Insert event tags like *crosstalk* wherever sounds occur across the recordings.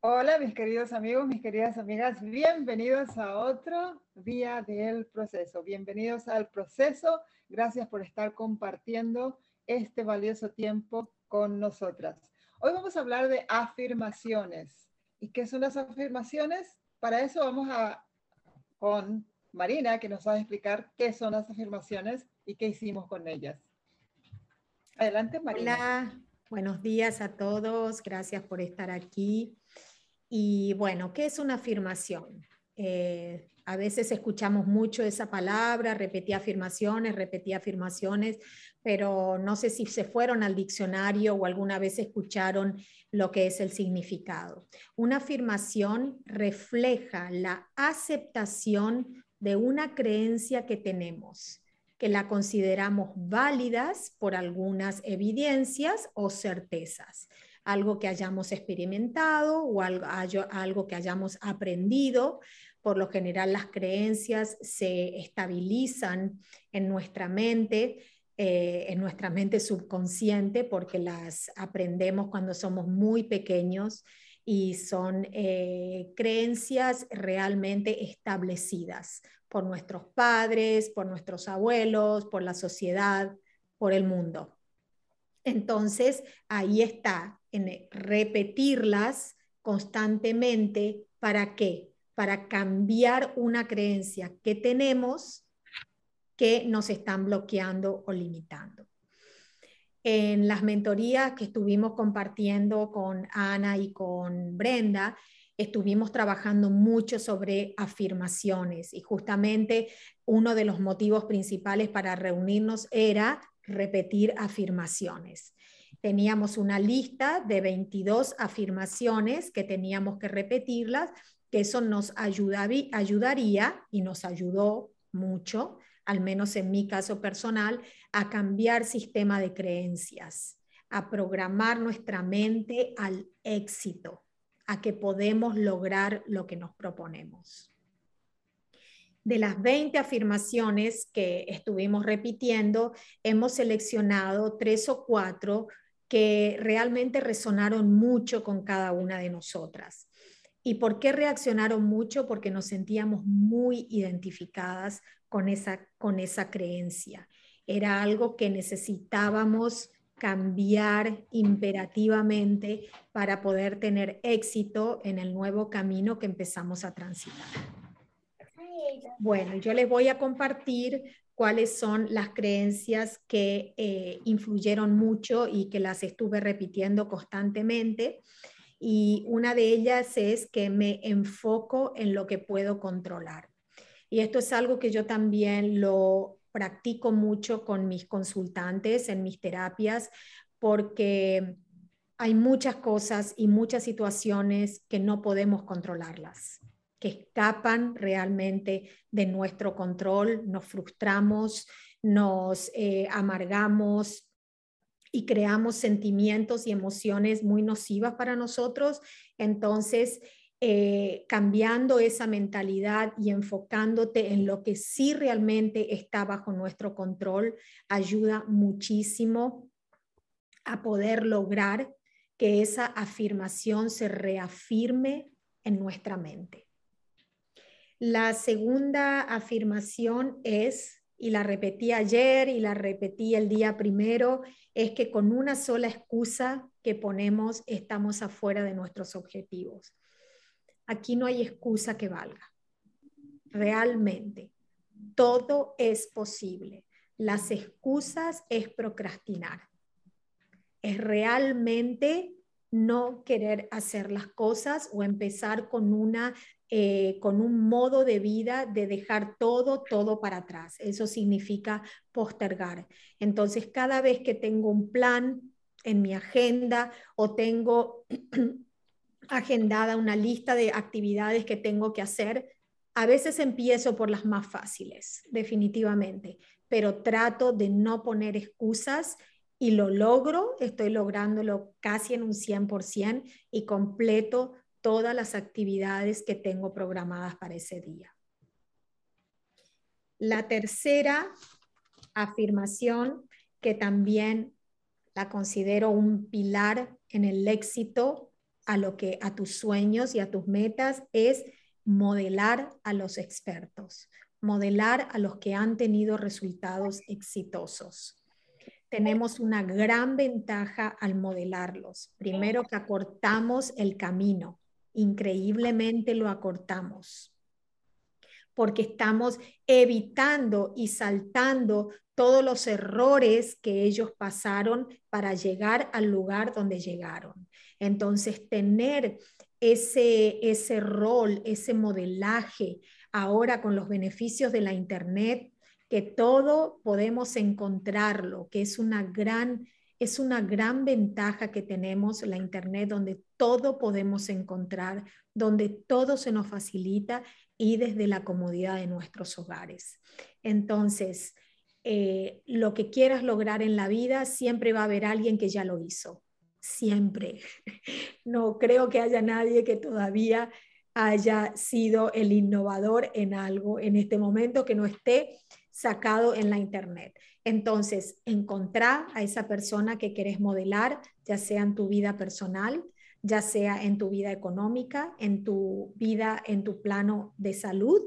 Hola, mis queridos amigos, mis queridas amigas, bienvenidos a otro día del proceso. Bienvenidos al proceso. Gracias por estar compartiendo este valioso tiempo con nosotras. Hoy vamos a hablar de afirmaciones. ¿Y qué son las afirmaciones? Para eso vamos a con Marina, que nos va a explicar qué son las afirmaciones y qué hicimos con ellas. Adelante, Marina. Hola, buenos días a todos. Gracias por estar aquí. Y bueno, ¿qué es una afirmación? Eh, a veces escuchamos mucho esa palabra, repetí afirmaciones, repetí afirmaciones, pero no sé si se fueron al diccionario o alguna vez escucharon lo que es el significado. Una afirmación refleja la aceptación de una creencia que tenemos, que la consideramos válidas por algunas evidencias o certezas algo que hayamos experimentado o algo, que hayamos aprendido. Por lo general las creencias se estabilizan en nuestra mente, eh, en nuestra mente subconsciente, porque las aprendemos cuando somos muy pequeños y son eh, creencias realmente establecidas por nuestros padres, por nuestros abuelos, por la sociedad, por el mundo. Entonces, ahí está, en repetirlas constantemente. ¿Para qué? Para cambiar una creencia que tenemos que nos están bloqueando o limitando. En las mentorías que estuvimos compartiendo con Ana y con Brenda, estuvimos trabajando mucho sobre afirmaciones y justamente uno de los motivos principales para reunirnos era repetir afirmaciones. Teníamos una lista de 22 afirmaciones que teníamos que repetirlas, que eso nos ayudaría y nos ayudó mucho, al menos en mi caso personal, a cambiar sistema de creencias, a programar nuestra mente al éxito, a que podemos lograr lo que nos proponemos de las 20 afirmaciones que estuvimos repitiendo, hemos seleccionado tres o cuatro que realmente resonaron mucho con cada una de nosotras. ¿Y por qué reaccionaron mucho? Porque nos sentíamos muy identificadas con esa, con esa creencia. Era algo que necesitábamos cambiar imperativamente para poder tener éxito en el nuevo camino que empezamos a transitar. Bueno, yo les voy a compartir cuáles son las creencias que eh, influyeron mucho y que las estuve repitiendo constantemente. Y una de ellas es que me enfoco en lo que puedo controlar. Y esto es algo que yo también lo practico mucho con mis consultantes en mis terapias, porque hay muchas cosas y muchas situaciones que no podemos controlarlas que escapan realmente de nuestro control, nos frustramos, nos eh, amargamos y creamos sentimientos y emociones muy nocivas para nosotros. Entonces, eh, cambiando esa mentalidad y enfocándote en lo que sí realmente está bajo nuestro control, ayuda muchísimo a poder lograr que esa afirmación se reafirme en nuestra mente. La segunda afirmación es, y la repetí ayer y la repetí el día primero, es que con una sola excusa que ponemos estamos afuera de nuestros objetivos. Aquí no hay excusa que valga. Realmente, todo es posible. Las excusas es procrastinar. Es realmente no querer hacer las cosas o empezar con una eh, con un modo de vida de dejar todo, todo para atrás. Eso significa postergar. Entonces, cada vez que tengo un plan en mi agenda o tengo *clears throat* agendada una lista de actividades que tengo que hacer, a veces empiezo por las más fáciles, definitivamente, pero trato de no poner excusas y lo logro, estoy lográndolo casi en un 100% y completo todas las actividades que tengo programadas para ese día. La tercera afirmación, que también la considero un pilar en el éxito a lo que a tus sueños y a tus metas es modelar a los expertos, modelar a los que han tenido resultados exitosos. Tenemos una gran ventaja al modelarlos. Primero que acortamos el camino, increíblemente lo acortamos, porque estamos evitando y saltando todos los errores que ellos pasaron para llegar al lugar donde llegaron. Entonces, tener ese, ese rol, ese modelaje ahora con los beneficios de la Internet, que todo podemos encontrarlo, que es una gran es una gran ventaja que tenemos la Internet, donde todo podemos encontrar, donde todo se nos facilita y desde la comodidad de nuestros hogares. Entonces, eh, lo que quieras lograr en la vida, siempre va a haber alguien que ya lo hizo, siempre. *laughs* No creo que haya nadie que todavía haya sido el innovador en algo en este momento que no esté sacado en la internet. Entonces, encontrar a esa persona que querés modelar, ya sea en tu vida personal, ya sea en tu vida económica, en tu vida, en tu plano de salud,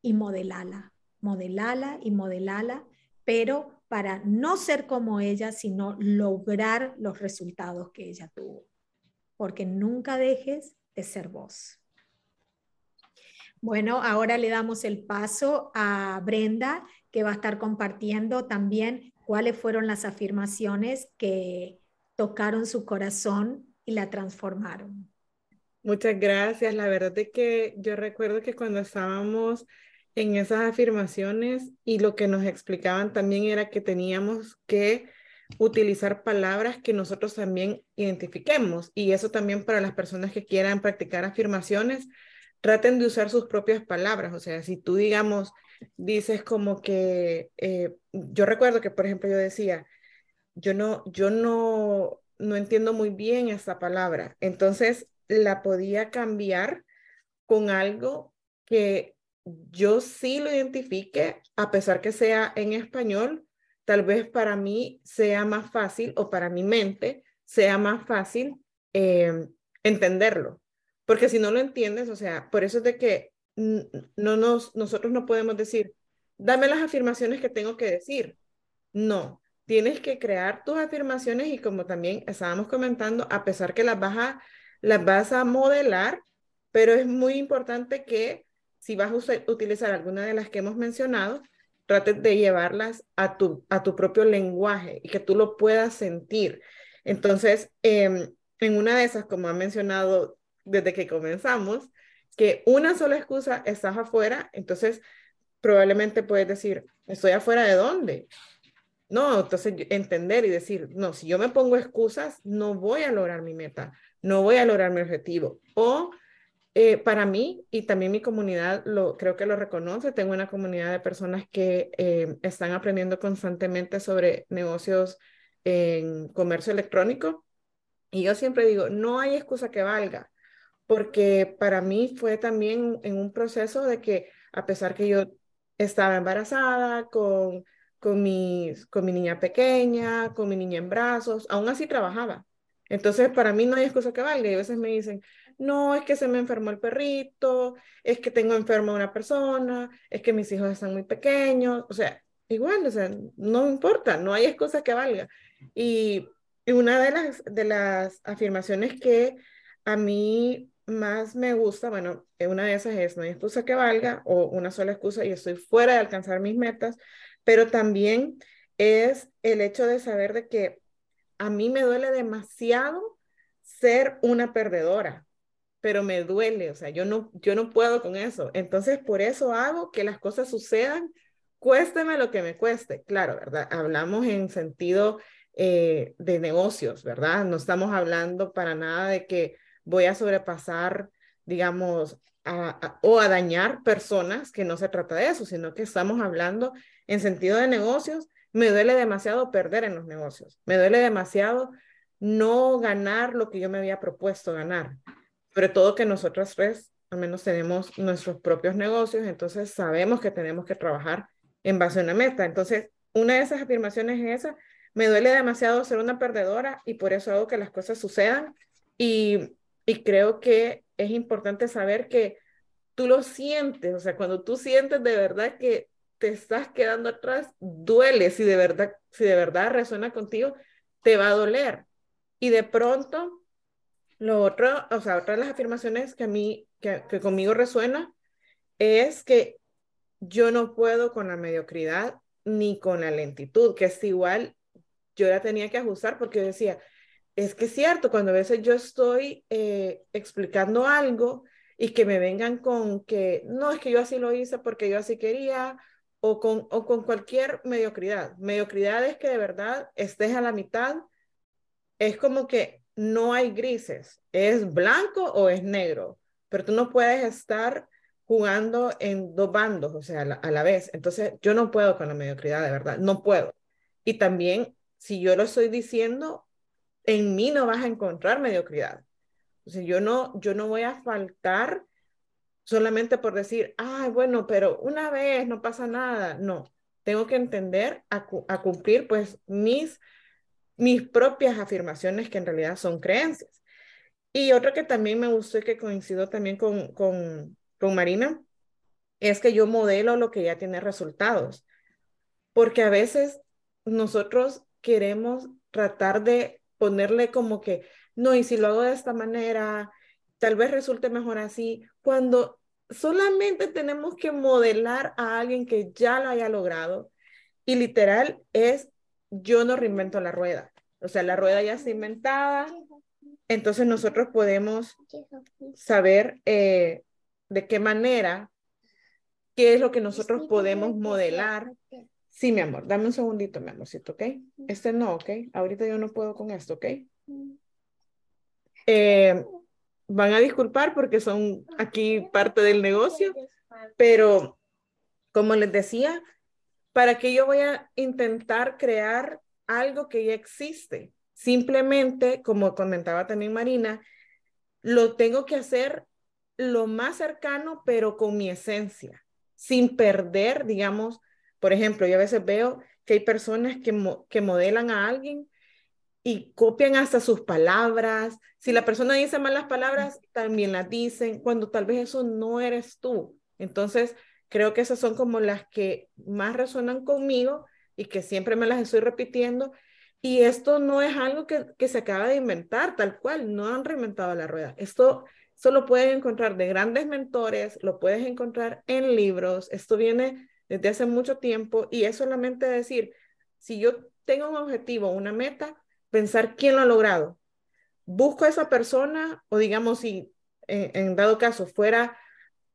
y modelala, modelala y modelala, pero para no ser como ella, sino lograr los resultados que ella tuvo. Porque nunca dejes de ser vos. Bueno, ahora le damos el paso a Brenda, que va a estar compartiendo también cuáles fueron las afirmaciones que tocaron su corazón y la transformaron. Muchas gracias. La verdad es que yo recuerdo que cuando estábamos en esas afirmaciones y lo que nos explicaban también era que teníamos que utilizar palabras que nosotros también identifiquemos y eso también para las personas que quieran practicar afirmaciones traten de usar sus propias palabras. O sea, si tú, digamos, dices como que, eh, yo recuerdo que, por ejemplo, yo decía, yo no, yo no, no entiendo muy bien esa palabra. Entonces, la podía cambiar con algo que yo sí lo identifique, a pesar que sea en español, tal vez para mí sea más fácil o para mi mente sea más fácil eh, entenderlo. Porque si no lo entiendes, o sea, por eso es de que no nos, nosotros no podemos decir, dame las afirmaciones que tengo que decir. No, tienes que crear tus afirmaciones y como también estábamos comentando, a pesar que las vas a, las vas a modelar, pero es muy importante que si vas a utilizar alguna de las que hemos mencionado, trates de llevarlas a tu, a tu propio lenguaje y que tú lo puedas sentir. Entonces, em, en una de esas, como ha mencionado desde que comenzamos, que una sola excusa estás afuera, entonces probablemente puedes decir, ¿estoy afuera de dónde? No, entonces entender y decir, no, si yo me pongo excusas, no voy a lograr mi meta, no voy a lograr mi objetivo. O eh, para mí y también mi comunidad lo creo que lo reconoce, tengo una comunidad de personas que eh, están aprendiendo constantemente sobre negocios en comercio electrónico. Y yo siempre digo, no hay excusa que valga porque para mí fue también en un proceso de que a pesar que yo estaba embarazada con, con, mi, con mi niña pequeña, con mi niña en brazos, aún así trabajaba. Entonces, para mí no hay excusa que valga. Y a veces me dicen, no, es que se me enfermó el perrito, es que tengo enferma una persona, es que mis hijos están muy pequeños. O sea, igual, o sea, no importa, no hay excusa que valga. Y, y una de las, de las afirmaciones que a mí más me gusta, bueno, una de esas es no hay excusa que valga o una sola excusa y estoy fuera de alcanzar mis metas, pero también es el hecho de saber de que a mí me duele demasiado ser una perdedora, pero me duele, o sea, yo no, yo no puedo con eso. Entonces, por eso hago que las cosas sucedan, cuésteme lo que me cueste. Claro, ¿verdad? Hablamos en sentido eh, de negocios, ¿verdad? No estamos hablando para nada de que voy a sobrepasar, digamos, o a dañar personas, que no se trata de eso, sino que estamos hablando en sentido de negocios. Me duele demasiado perder en los negocios. Me duele demasiado no ganar lo que yo me había propuesto ganar. Sobre todo que nosotros tres, al menos tenemos nuestros propios negocios, entonces sabemos que tenemos que trabajar en base a una meta. Entonces, una de esas afirmaciones es esa. Me duele demasiado ser una perdedora y por eso hago que las cosas sucedan. Y Y creo que es importante saber que tú lo sientes, o sea, cuando tú sientes de verdad que te estás quedando atrás, duele, si de verdad, si de verdad resuena contigo, te va a doler. Y de pronto, lo otro, o sea, otra de las afirmaciones que a mí, que, que conmigo resuena, es que yo no puedo con la mediocridad ni con la lentitud, que es igual, yo la tenía que ajustar porque decía, es que es cierto, cuando a veces yo estoy eh, explicando algo y que me vengan con que, no, es que yo así lo hice porque yo así quería, o con, o con cualquier mediocridad. Mediocridad es que de verdad estés a la mitad, es como que no hay grises, es blanco o es negro, pero tú no puedes estar jugando en dos bandos, o sea, a la, a la vez. Entonces, yo no puedo con la mediocridad, de verdad, no puedo. Y también, si yo lo estoy diciendo, en mí no vas a encontrar mediocridad. O yo no, yo no voy a faltar solamente por decir, ah, bueno, pero una vez no pasa nada. No, tengo que entender a, a cumplir pues mis, mis propias afirmaciones que en realidad son creencias. Y otra que también me gustó y que coincido también con, con, con Marina es que yo modelo lo que ya tiene resultados. Porque a veces nosotros queremos tratar de ponerle como que, no, y si lo hago de esta manera, tal vez resulte mejor así, cuando solamente tenemos que modelar a alguien que ya lo haya logrado. Y literal es, yo no reinvento la rueda. O sea, la rueda ya está inventada, entonces nosotros podemos saber eh, de qué manera, qué es lo que nosotros podemos modelar Sí, mi amor, dame un segundito, mi amorcito, ¿ok? Este no, ¿ok? Ahorita yo no puedo con esto, ¿ok? Eh, van a disculpar porque son aquí parte del negocio, pero como les decía, ¿para qué yo voy a intentar crear algo que ya existe? Simplemente, como comentaba también Marina, lo tengo que hacer lo más cercano, pero con mi esencia, sin perder, digamos, por ejemplo, yo a veces veo que hay personas que, que modelan a alguien y copian hasta sus palabras. Si la persona dice malas palabras, también las dicen, cuando tal vez eso no eres tú. Entonces, creo que esas son como las que más resuenan conmigo y que siempre me las estoy repitiendo. Y esto no es algo que, que se acaba de inventar, tal cual, no han reinventado la rueda. Esto solo pueden encontrar de grandes mentores, lo puedes encontrar en libros, esto viene desde hace mucho tiempo y es solamente decir, si yo tengo un objetivo, una meta, pensar quién lo ha logrado. Busco a esa persona o digamos si en, dado caso fuera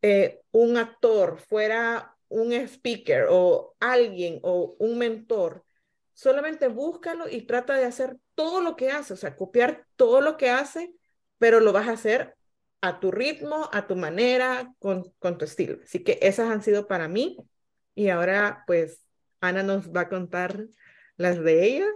eh, un actor, fuera un speaker o alguien o un mentor, solamente búscalo y trata de hacer todo lo que hace, o sea, copiar todo lo que hace, pero lo vas a hacer a tu ritmo, a tu manera, con, con tu estilo. Así que esas han sido para mí y ahora, pues, Ana nos va a contar las de ella.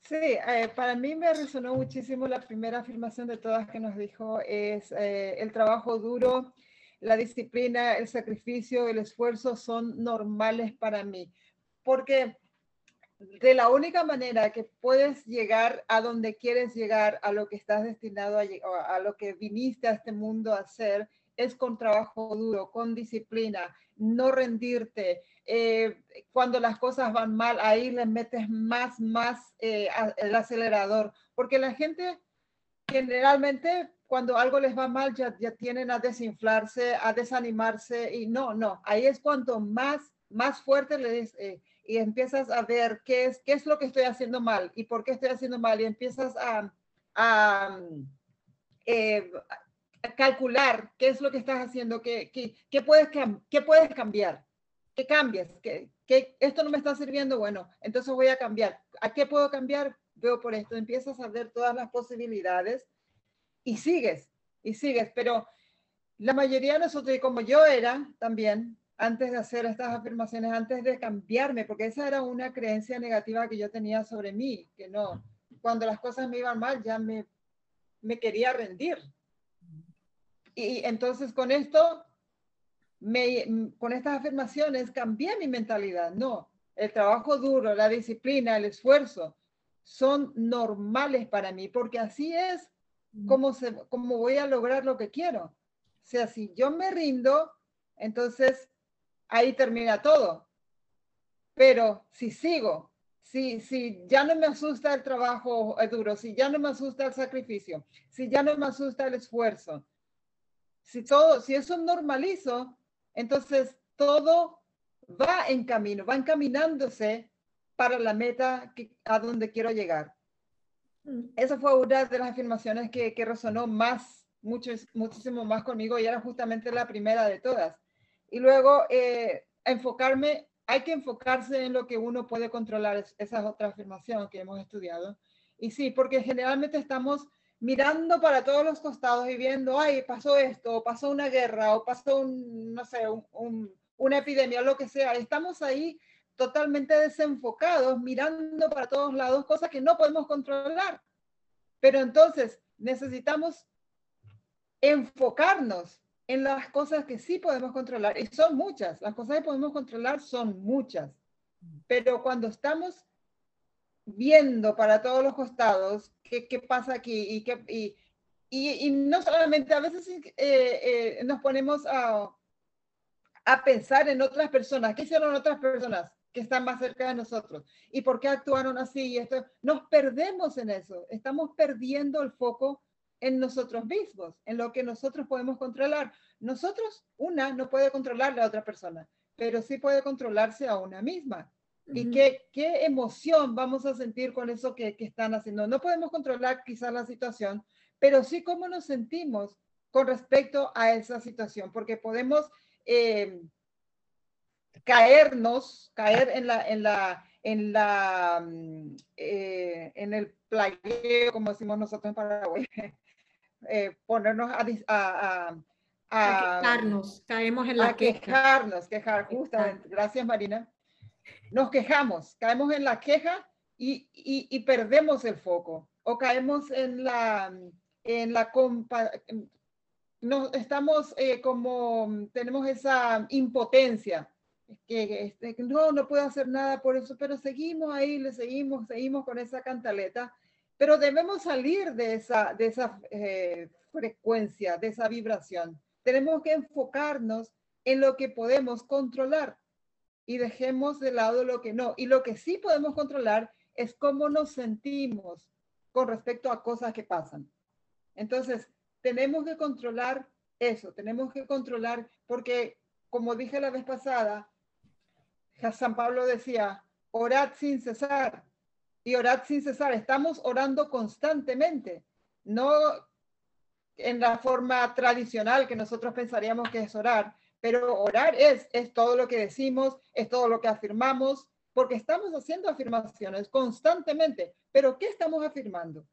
Sí, eh, para mí me resonó muchísimo la primera afirmación de todas que nos dijo, es eh, el trabajo duro, la disciplina, el sacrificio, el esfuerzo son normales para mí, porque de la única manera que puedes llegar a donde quieres llegar, a lo que estás destinado a, a lo que viniste a este mundo a hacer, es con trabajo duro, con disciplina, no rendirte. Eh, cuando las cosas van mal, ahí le metes más, más eh, el acelerador, porque la gente generalmente cuando algo les va mal ya, ya tienen a desinflarse, a desanimarse y no, no, ahí es cuanto más, más fuerte les... Eh, y empiezas a ver qué es, qué es lo que estoy haciendo mal y por qué estoy haciendo mal y empiezas a, a calcular qué es lo que estás haciendo, qué, qué, puedes, qué puedes cambiar, qué cambies, que, esto no me está sirviendo, bueno, entonces voy a cambiar. ¿A qué puedo cambiar? Veo por esto, empiezas a ver todas las posibilidades y sigues, y sigues, pero la mayoría de nosotros, y como yo era también, antes de hacer estas afirmaciones, antes de cambiarme, porque esa era una creencia negativa que yo tenía sobre mí, que no, cuando las cosas me iban mal ya me, me quería rendir, y entonces con esto, me, con estas afirmaciones cambié mi mentalidad. No, el trabajo duro, la disciplina, el esfuerzo son normales para mí, porque así es mm. cómo, se, cómo voy a lograr lo que quiero. O sea, si yo me rindo, entonces ahí termina todo. Pero si sigo, si, si ya no me asusta el trabajo duro, si ya no me asusta el sacrificio, si ya no me asusta el esfuerzo, si todo, si eso normalizo, entonces todo va en camino, va encaminándose para la meta que, a donde quiero llegar. Mm. Esa fue una de las afirmaciones que, que resonó más, mucho, muchísimo más conmigo y era justamente la primera de todas. Y luego eh, enfocarme, hay que enfocarse en lo que uno puede controlar, esa es otra afirmación que hemos estudiado. Y sí, porque generalmente estamos mirando para todos los costados y viendo, ay, pasó esto, o pasó una guerra, o pasó un, no sé, un, una epidemia, lo que sea. Estamos ahí totalmente desenfocados, mirando para todos lados, cosas que no podemos controlar. Pero entonces necesitamos enfocarnos en las cosas que sí podemos controlar. Y son muchas, las cosas que podemos controlar son muchas. Pero cuando estamos viendo para todos los costados qué, qué pasa aquí y, qué, y, y, no solamente, a veces eh, eh, nos ponemos a, a pensar en otras personas. ¿Qué hicieron otras personas? que están más cerca de nosotros. ¿Y por qué actuaron así? Y esto, nos perdemos en eso. Estamos perdiendo el foco en nosotros mismos, en lo que nosotros podemos controlar. Nosotros, una, no puede controlar a la otra persona, pero sí puede controlarse a una misma. ¿Y qué, qué emoción vamos a sentir con eso que, que, están haciendo? No podemos controlar quizás la situación, pero sí cómo nos sentimos con respecto a esa situación, porque podemos eh, caernos, caer en la, en la, en la, mm, eh, en el playeo, como decimos nosotros en Paraguay, *laughs* eh, ponernos a, a, a, quejarnos, caemos en la a quejarnos, quejar, justamente, gracias Marina. Nos quejamos, caemos en la queja y, y, y perdemos el foco, o caemos en la, en la compa estamos eh, como, tenemos esa impotencia este, que, no, no puedo hacer nada por eso, pero seguimos ahí, le seguimos, seguimos con esa cantaleta, pero debemos salir de esa, de esa eh, frecuencia, de esa vibración. Tenemos que enfocarnos en lo que podemos controlar y dejemos de lado lo que no. Y lo que sí podemos controlar es cómo nos sentimos con respecto a cosas que pasan. Entonces, tenemos que controlar eso, tenemos que controlar, porque como dije la vez pasada, San Pablo decía, orad sin cesar. Y orad sin cesar. Estamos orando constantemente, no en la forma tradicional que nosotros pensaríamos que es orar, pero orar es, es todo lo que decimos, es todo lo que afirmamos, porque estamos haciendo afirmaciones constantemente. Pero ¿qué estamos afirmando?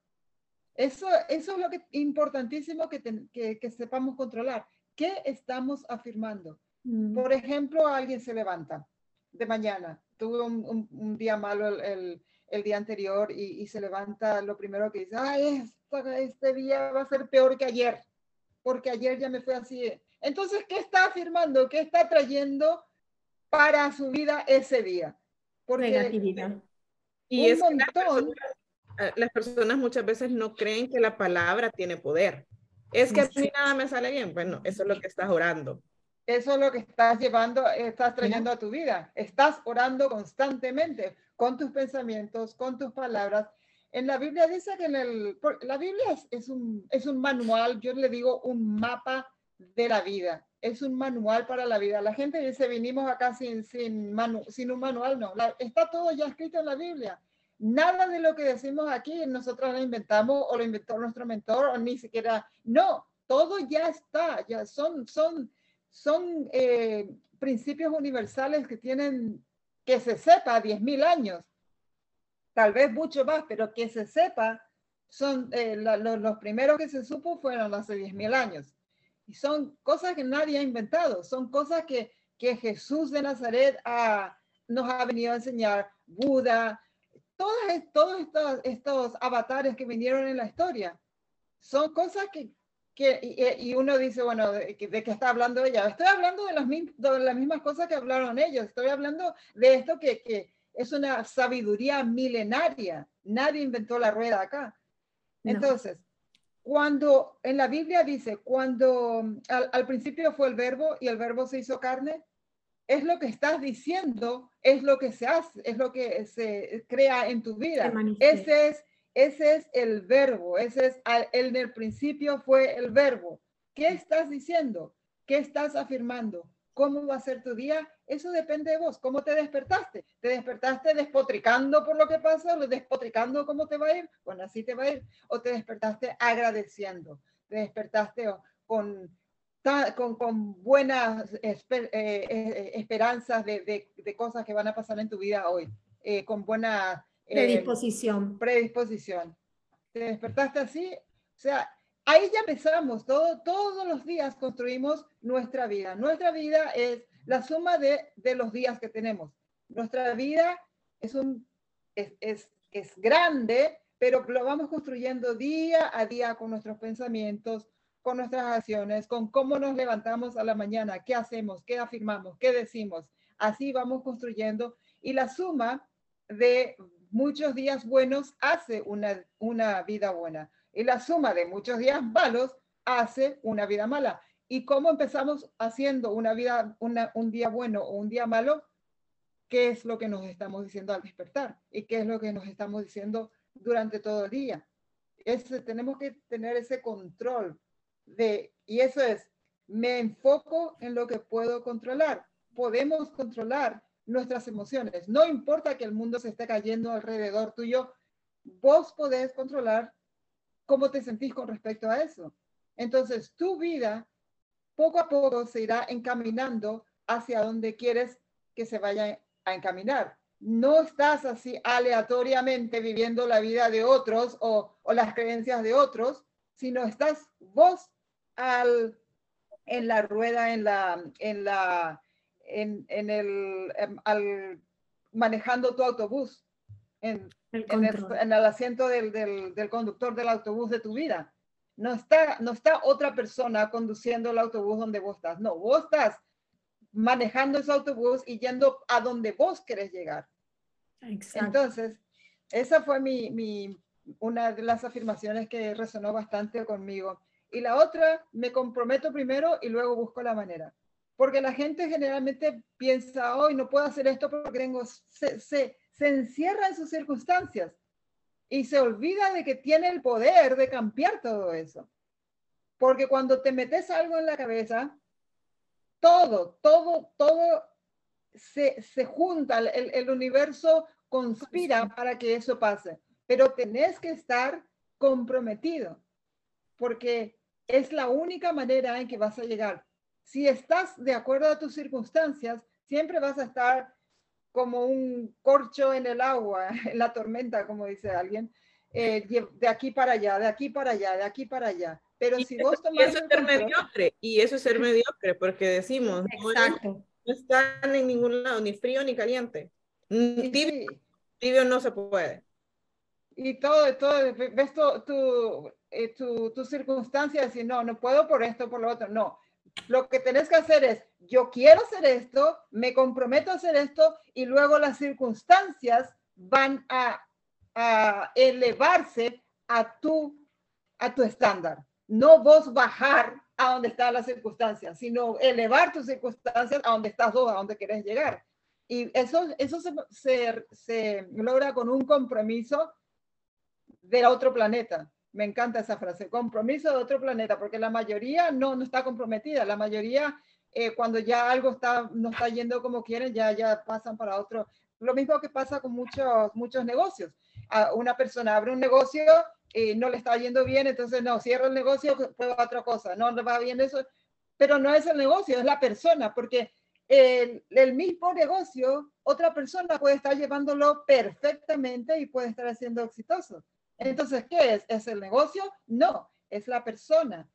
Eso, eso es lo que importantísimo que, que, sepamos controlar. ¿Qué estamos afirmando? Mm. Por ejemplo, alguien se levanta de mañana. Tuve un, día malo el, el, día anterior y, y, se levanta lo primero que dice, ay, este día va a ser peor que ayer, porque ayer ya me fue así. Entonces, ¿qué está afirmando? ¿Qué está trayendo para su vida ese día? Porque Negatividad. Y es montón, eh, las, personas, muchas veces no creen que la palabra tiene poder. Es que a mí nada me sale bien. Bueno, eso es lo que estás orando. Eso es lo que estás llevando, estás trayendo a tu vida. Estás orando constantemente con tus pensamientos, con tus palabras. En la Biblia dice que en el, la Biblia es, un, es un manual, yo le digo un mapa de la vida. Es un manual para la vida. La gente dice, vinimos acá sin, sin, sin un manual. No, está todo ya escrito en la Biblia. Nada de lo que decimos aquí nosotros lo inventamos o lo inventó nuestro mentor o ni siquiera. No, todo ya está. Ya son, son son eh, principios universales que tienen, que se sepa, 10.000 años, tal vez mucho más, pero que se sepa, son eh, los primeros que se supo fueron hace 10.000 años. Y son cosas que nadie ha inventado, son cosas que, que Jesús de Nazaret nos ha venido a enseñar, Buda, todos, todos estos, estos avatares que vinieron en la historia. Son cosas que, y, uno dice, bueno, ¿de, qué está hablando ella? Estoy hablando de las, de las mismas cosas que hablaron ellos, estoy hablando de esto que, que es una sabiduría milenaria. Nadie inventó la rueda acá. Entonces, cuando en la Biblia dice, cuando al, principio fue el verbo y el verbo se hizo carne, es lo que estás diciendo, es lo que se hace, es lo que se crea en tu vida. Ese es, ese es el verbo, ese es el, en el principio fue el verbo. ¿Qué estás diciendo? ¿Qué estás afirmando? ¿Cómo va a ser tu día? Eso depende de vos. ¿Cómo te despertaste? ¿Te despertaste despotricando por lo que pasa? ¿O despotricando cómo te va a ir? Bueno, así te va a ir. ¿O te despertaste agradeciendo? ¿Te despertaste con, con, con buenas eh, eh, esperanzas de, de, cosas que van a pasar en tu vida hoy? Eh, con buena... predisposición. Predisposición. ¿Te despertaste así? O sea, ahí ya empezamos, todo, todos los días construimos nuestra vida. Nuestra vida es la suma de, de los días que tenemos. Nuestra vida es, un, es, es, es grande, pero lo vamos construyendo día a día con nuestros pensamientos, con nuestras acciones, con cómo nos levantamos a la mañana, qué hacemos, qué afirmamos, qué decimos. Así vamos construyendo y la suma de muchos días buenos hace una, una vida buena. Y la suma de muchos días malos hace una vida mala. ¿Y cómo empezamos haciendo una vida, un día bueno o un día malo? ¿Qué es lo que nos estamos diciendo al despertar? ¿Y qué es lo que nos estamos diciendo durante todo el día? tenemos que tener ese control de, y eso es, me enfoco en lo que puedo controlar. Podemos controlar nuestras emociones. No importa que el mundo se esté cayendo alrededor tuyo, vos podés controlar cómo te sentís con respecto a eso. Entonces, tu vida poco a poco se irá encaminando hacia donde quieres que se vaya a encaminar. No estás así aleatoriamente viviendo la vida de otros o, las creencias de otros, sino estás vos al, en la rueda, en la, en la, en, el, em, al, manejando tu autobús, en, en el, asiento del, del, conductor del autobús de tu vida. No está, no está otra persona conduciendo el autobús donde vos estás. No, vos estás manejando ese autobús y yendo a donde vos querés llegar. Entonces, esa fue mi, mi, una de las afirmaciones que resonó bastante conmigo. Y la otra, me comprometo primero y luego busco la manera. Porque la gente generalmente piensa, hoy no puedo hacer esto porque tengo, sé, sé, se encierra en sus circunstancias y se olvida de que tiene el poder de cambiar todo eso. Porque cuando te metes algo en la cabeza, todo, todo, todo se, se junta, el, el universo conspira para que eso pase. Pero tenés que estar comprometido, porque es la única manera en que vas a llegar. Si estás de acuerdo a tus circunstancias, siempre vas a estar como un corcho en el agua, *laughs* en la tormenta, como dice alguien, eh, de aquí para allá, de aquí para allá, de aquí para allá. Pero si vos tomás... Y eso es ser mediocre, y eso es ser *laughs* mediocre, porque decimos, Exacto. No, están en ningún lado, ni frío ni caliente. Tibio, tibio no se puede. Y todo, todo, ves tu, tu, eh, tu, tu circunstancia, decir, no, no puedo por esto, por lo otro, no lo que tenés que hacer es, yo quiero hacer esto, me comprometo a hacer esto y luego las circunstancias van a, elevarse a tu, a tu estándar. No vos bajar a donde están las circunstancias, sino elevar tus circunstancias a donde estás vos, a donde querés llegar. Y eso, eso se, se logra con un compromiso de otro planeta. Me encanta esa frase, compromiso de otro planeta, porque la mayoría no, no está comprometida, la mayoría eh, cuando ya algo está, no está yendo como quieren, ya, ya pasan para otro. Lo mismo que pasa con muchos, muchos negocios. una persona abre un negocio y no le está yendo bien, entonces no, cierra el negocio, prueba otra cosa, no le va bien eso, pero no es el negocio, es la persona, porque el, el, mismo negocio, otra persona puede estar llevándolo perfectamente y puede estar haciendo exitoso. Entonces, ¿qué es? ¿Es el negocio? No, es la persona.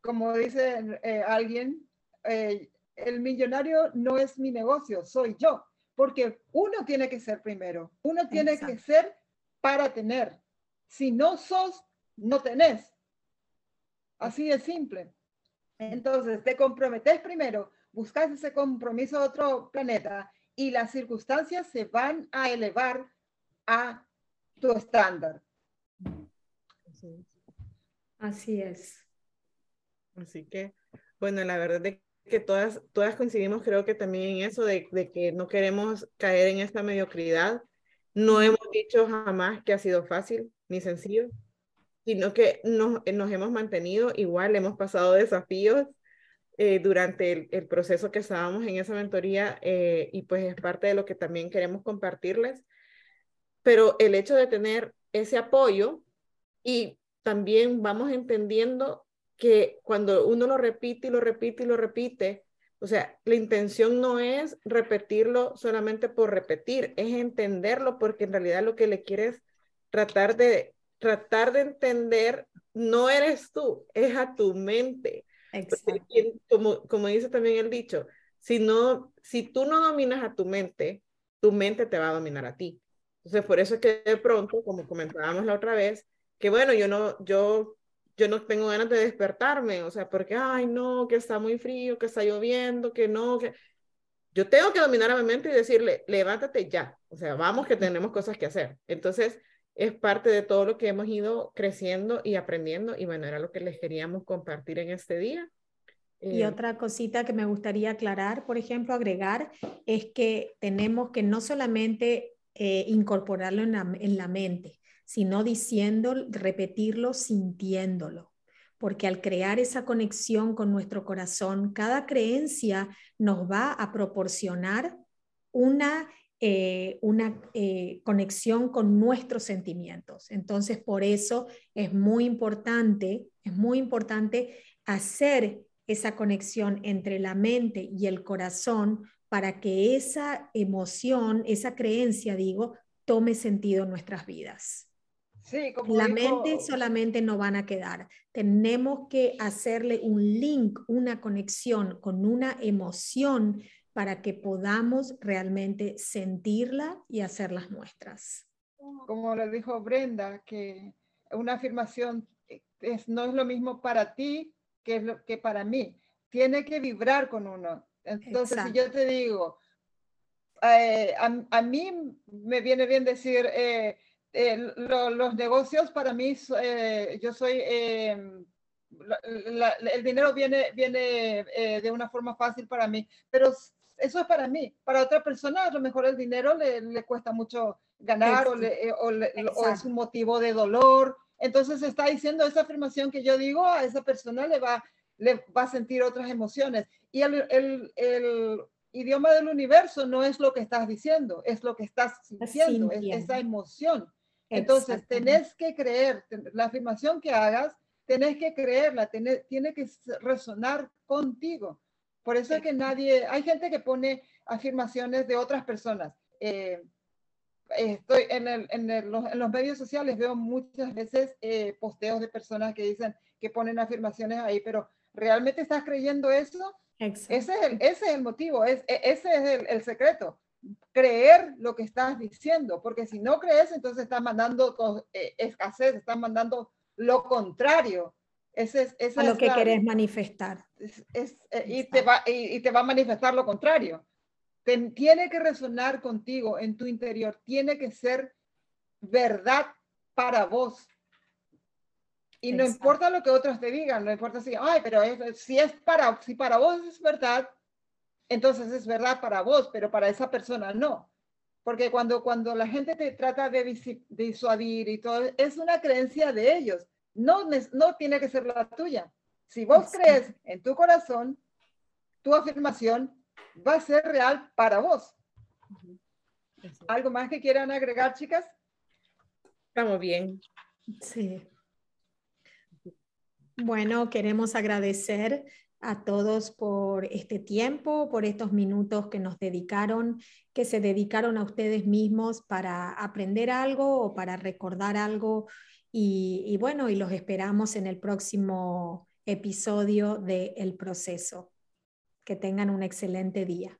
Como dice eh, alguien, eh, el millonario no es mi negocio, soy yo, porque uno tiene que ser primero, uno tiene que ser para tener. Si no sos, no tenés. Así de simple. Entonces, te comprometes primero, buscas ese compromiso de otro planeta y las circunstancias se van a elevar a tu estándar. Así es. Así que, bueno, la verdad es que todas, todas coincidimos creo que también en eso de, de que no queremos caer en esta mediocridad. No hemos dicho jamás que ha sido fácil ni sencillo, sino que nos, nos hemos mantenido igual, hemos pasado desafíos eh, durante el, el, proceso que estábamos en esa mentoría eh, y pues es parte de lo que también queremos compartirles. Pero el hecho de tener ese apoyo y también vamos entendiendo que cuando uno lo repite y lo repite y lo repite, o sea, la intención no es repetirlo solamente por repetir, es entenderlo porque en realidad lo que le quieres tratar de tratar de entender no eres tú, es a tu mente. Como, como dice también el dicho, si, no, si tú no dominas a tu mente, tu mente te va a dominar a ti. Entonces, por eso es que de pronto, como comentábamos la otra vez, que bueno, yo no, yo, yo no tengo ganas de despertarme, o sea, porque, ay, no, que está muy frío, que está lloviendo, que no, que... Yo tengo que dominar a mi mente y decirle, levántate ya, o sea, vamos que tenemos cosas que hacer. Entonces, es parte de todo lo que hemos ido creciendo y aprendiendo y bueno, era lo que les queríamos compartir en este día. Y eh, otra cosita que me gustaría aclarar, por ejemplo, agregar, es que tenemos que no solamente eh, incorporarlo en la, en la mente, sino diciendo, repetirlo, sintiéndolo porque al crear esa conexión con nuestro corazón, cada creencia nos va a proporcionar una eh, una eh, conexión con nuestros sentimientos. Entonces, por eso es muy importante, es muy importante hacer esa conexión entre la mente y el corazón para que esa emoción, esa creencia, digo, tome sentido en nuestras vidas. Sí, la mente solamente no van a quedar. Tenemos que hacerle un link, una conexión con una emoción para que podamos realmente sentirla y hacer las nuestras. Como le dijo Brenda, que una afirmación es, no es lo mismo para ti que, es lo, que para mí. Tiene que vibrar con uno. Entonces, si yo te digo, eh, a, mí me viene bien decir, eh, eh, los negocios para mí, yo soy em, el dinero viene, viene de una forma fácil para mí, pero eso es para mí. Para otra persona, a lo mejor el dinero le, le cuesta mucho ganar o, le, o, o, es un motivo de dolor. Entonces está diciendo esa afirmación que yo digo, a esa persona le va, le va a sentir otras emociones. Y el, el, el idioma del universo no es lo que estás diciendo, es lo que estás sintiendo, es esa emoción. Entonces, tenés que creer, la afirmación que hagas, tenés que creerla, tiene, tiene que resonar contigo. Por eso es que nadie, hay gente que pone afirmaciones de otras personas. Eh, estoy en, el, en, los, medios sociales, veo muchas veces eh, posteos de personas que dicen que ponen afirmaciones ahí, pero ¿realmente estás creyendo eso? Ese es, el, ese es el motivo, es, e, ese es el, secreto creer lo que estás diciendo, porque si no crees, entonces estás mandando eh, escasez, estás mandando lo contrario. Ese es, a lo que querés manifestar. Es, eh, y, te va, y, te va a manifestar lo contrario. tiene que resonar contigo en tu interior, tiene que ser verdad para vos. Y no importa lo que otros te digan, no importa si, ay, pero si es para, si para vos es verdad, entonces es verdad para vos, pero para esa persona no. Porque cuando, cuando la gente te trata de disuadir y todo, es una creencia de ellos no, no tiene que ser la tuya. Si vos crees en tu corazón, tu afirmación va a ser real para vos. ¿Algo más que quieran agregar, chicas? Estamos bien. Sí. Bueno, queremos agradecer a todos por este tiempo, por estos minutos que nos dedicaron, que se dedicaron a ustedes mismos para aprender algo o para recordar algo y, bueno, y los esperamos en el próximo episodio de El Proceso. Que tengan un excelente día.